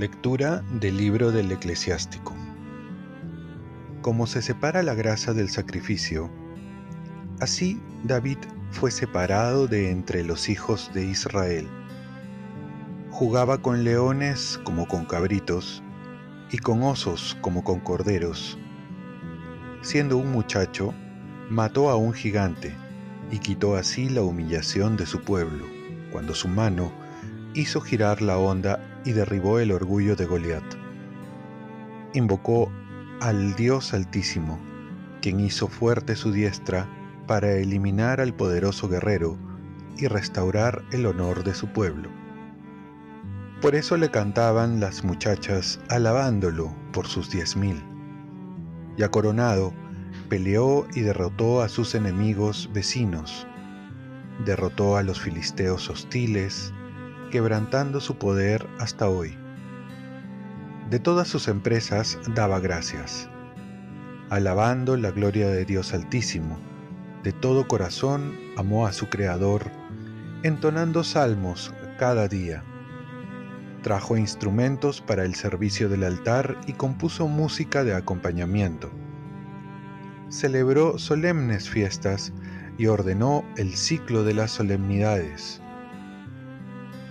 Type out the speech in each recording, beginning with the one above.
Lectura del libro del eclesiástico. Como se separa la grasa del sacrificio, así David fue separado de entre los hijos de Israel. Jugaba con leones como con cabritos y con osos como con corderos. Siendo un muchacho, mató a un gigante y quitó así la humillación de su pueblo, cuando su mano hizo girar la onda y derribó el orgullo de Goliat. Invocó al Dios Altísimo, quien hizo fuerte su diestra para eliminar al poderoso guerrero y restaurar el honor de su pueblo. Por eso le cantaban las muchachas alabándolo por sus diez mil. Ya coronado, peleó y derrotó a sus enemigos vecinos, derrotó a los filisteos hostiles, quebrantando su poder hasta hoy. De todas sus empresas daba gracias, alabando la gloria de Dios Altísimo. De todo corazón amó a su Creador, entonando salmos cada día. Trajo instrumentos para el servicio del altar y compuso música de acompañamiento. Celebró solemnes fiestas y ordenó el ciclo de las solemnidades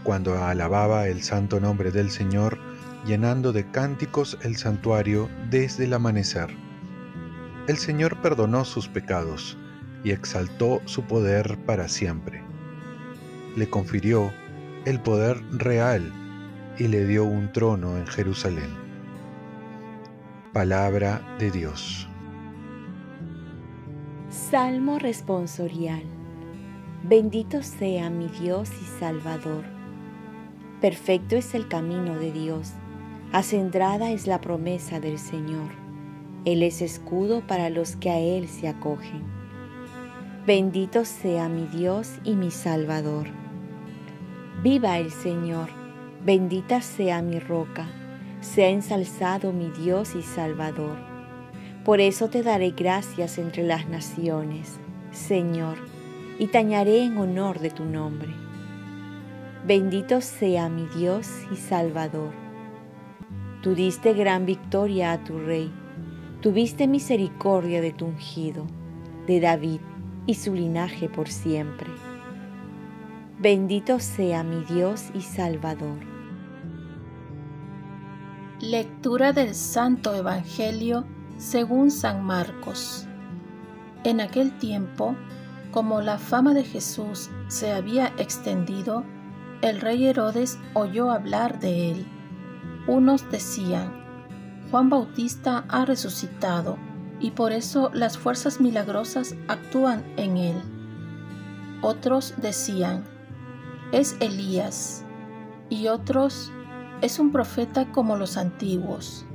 cuando alababa el santo nombre del Señor, llenando de cánticos el santuario desde el amanecer. El Señor perdonó sus pecados y exaltó su poder para siempre. Le confirió el poder real y le dio un trono en Jerusalén. Palabra de Dios. Salmo responsorial. Bendito sea mi Dios y Salvador Perfecto es el camino de Dios, acendrada es la promesa del Señor. Él es escudo para los que a Él se acogen. Bendito sea mi Dios y mi Salvador. Viva el Señor, bendita sea mi roca, sea ensalzado mi Dios y Salvador. Por eso te daré gracias entre las naciones, Señor, y tañaré en honor de tu nombre. Bendito sea mi Dios y Salvador. Tú diste gran victoria a tu rey, tuviste misericordia de tu ungido, de David y su linaje por siempre. Bendito sea mi Dios y Salvador. Lectura del Santo Evangelio según San Marcos. En aquel tiempo, como la fama de Jesús se había extendido, el rey Herodes oyó hablar de él. Unos decían, Juan Bautista ha resucitado y por eso las fuerzas milagrosas actúan en él. Otros decían, es Elías, y otros, es un profeta como los antiguos.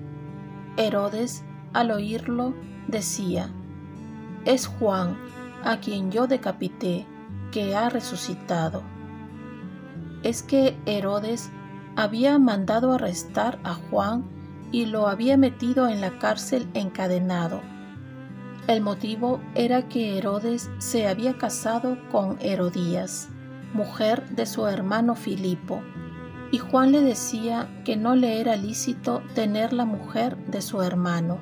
Herodes, al oírlo, decía, es Juan, a quien yo decapité, que ha resucitado es que Herodes había mandado arrestar a Juan y lo había metido en la cárcel encadenado. El motivo era que Herodes se había casado con Herodías, mujer de su hermano Filipo, y Juan le decía que no le era lícito tener la mujer de su hermano.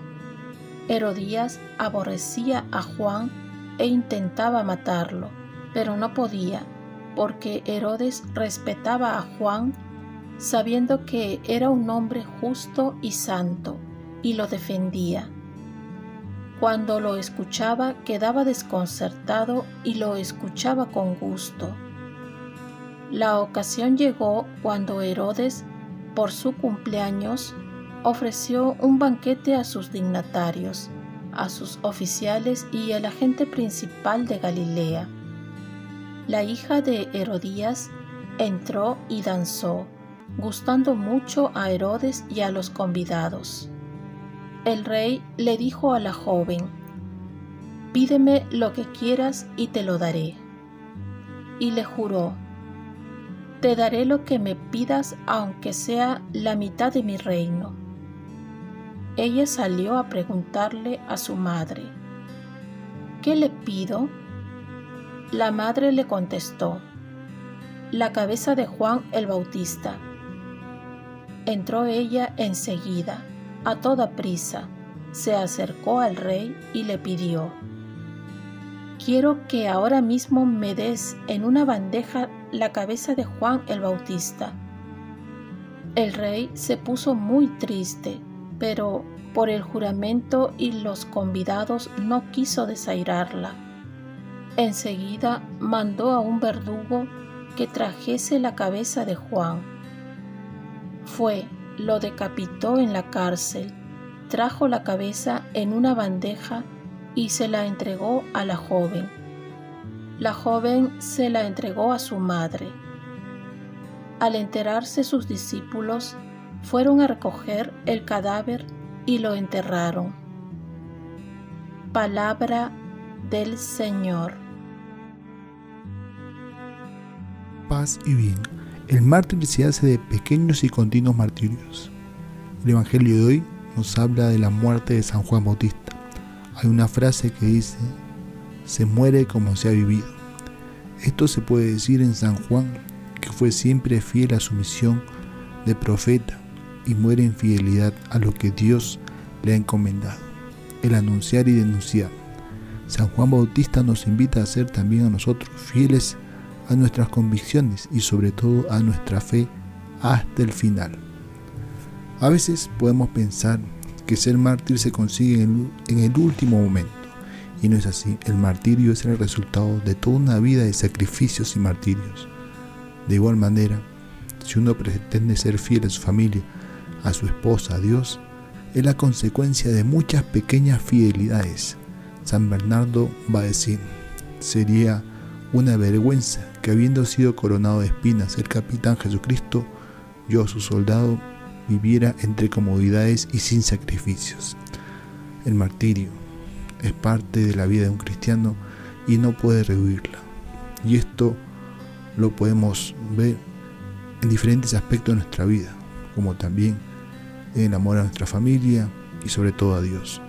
Herodías aborrecía a Juan e intentaba matarlo, pero no podía porque Herodes respetaba a Juan, sabiendo que era un hombre justo y santo, y lo defendía. Cuando lo escuchaba quedaba desconcertado y lo escuchaba con gusto. La ocasión llegó cuando Herodes, por su cumpleaños, ofreció un banquete a sus dignatarios, a sus oficiales y a la gente principal de Galilea la hija de Herodías entró y danzó, gustando mucho a Herodes y a los convidados. El rey le dijo a la joven, Pídeme lo que quieras y te lo daré. Y le juró, Te daré lo que me pidas aunque sea la mitad de mi reino. ella salió a preguntarle a su madre, ¿qué le pido? La madre le contestó, la cabeza de Juan el Bautista. Entró ella enseguida, a toda prisa, se acercó al rey y le pidió, quiero que ahora mismo me des en una bandeja la cabeza de Juan el Bautista. El rey se puso muy triste, pero por el juramento y los convidados no quiso desairarla. Enseguida mandó a un verdugo que trajese la cabeza de Juan. Fue, lo decapitó en la cárcel, trajo la cabeza en una bandeja y se la entregó a la joven. La joven se la entregó a su madre. Al enterarse sus discípulos, fueron a recoger el cadáver y lo enterraron. Palabra del Señor. Paz y bien. El mártir se hace de pequeños y continuos martirios. El Evangelio de hoy nos habla de la muerte de San Juan Bautista. Hay una frase que dice, se muere como se ha vivido. Esto se puede decir en San Juan, que fue siempre fiel a su misión de profeta y muere en fidelidad a lo que Dios le ha encomendado, el anunciar y denunciar. San Juan Bautista nos invita a ser también a nosotros fieles a nuestras convicciones y sobre todo a nuestra fe hasta el final. A veces podemos pensar que ser mártir se consigue en el último momento. Y no es así. El martirio es el resultado de toda una vida de sacrificios y martirios. De igual manera, si uno pretende ser fiel a su familia, a su esposa, a Dios, es la consecuencia de muchas pequeñas fidelidades. San Bernardo va a decir, sería una vergüenza que habiendo sido coronado de espinas el capitán Jesucristo, yo su soldado viviera entre comodidades y sin sacrificios. El martirio es parte de la vida de un cristiano y no puede rehuirla. Y esto lo podemos ver en diferentes aspectos de nuestra vida, como también en amor a nuestra familia y sobre todo a Dios.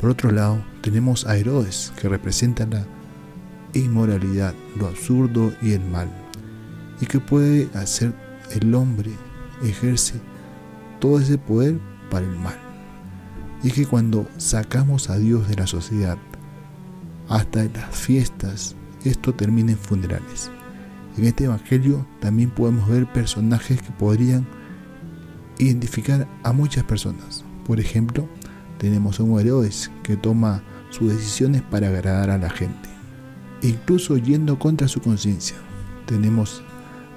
Por otro lado, tenemos a Herodes, que representa la inmoralidad, lo absurdo y el mal, y que puede hacer el hombre ejerce todo ese poder para el mal. Y es que cuando sacamos a Dios de la sociedad, hasta en las fiestas, esto termina en funerales. En este Evangelio también podemos ver personajes que podrían identificar a muchas personas. Por ejemplo, tenemos a un Herodes que toma sus decisiones para agradar a la gente, incluso yendo contra su conciencia. Tenemos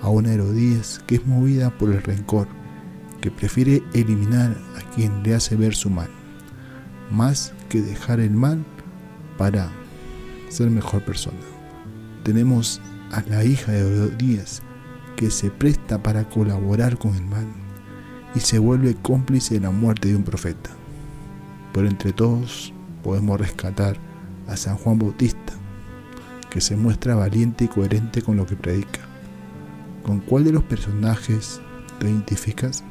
a una Herodías que es movida por el rencor, que prefiere eliminar a quien le hace ver su mal, más que dejar el mal para ser mejor persona. Tenemos a la hija de Herodías que se presta para colaborar con el mal y se vuelve cómplice de la muerte de un profeta. Pero entre todos podemos rescatar a San Juan Bautista, que se muestra valiente y coherente con lo que predica. ¿Con cuál de los personajes te identificas?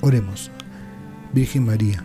Oremos. Virgen María,